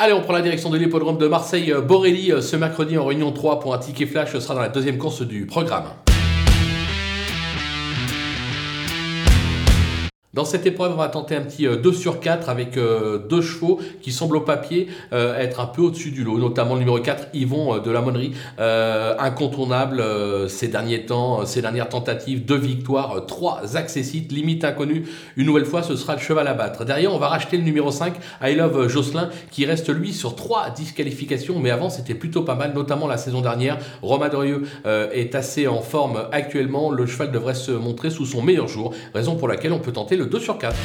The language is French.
Allez, on prend la direction de l'hippodrome de Marseille-Borelli ce mercredi en réunion 3 pour un ticket flash. Ce sera dans la deuxième course du programme. Dans cette épreuve, on va tenter un petit 2 euh, sur 4 avec euh, deux chevaux qui semblent au papier euh, être un peu au-dessus du lot, notamment le numéro 4, Yvon de la Monnerie, incontournable ces derniers temps, ces dernières tentatives, deux victoires, trois accessites, limite inconnue. Une nouvelle fois, ce sera le cheval à battre. Derrière, on va racheter le numéro 5, I Love Jocelyn, qui reste lui sur trois disqualifications, mais avant c'était plutôt pas mal, notamment la saison dernière. Romain Dorieux est assez en forme actuellement, le cheval devrait se montrer sous son meilleur jour, raison pour laquelle on peut tenter le 2 sur 4.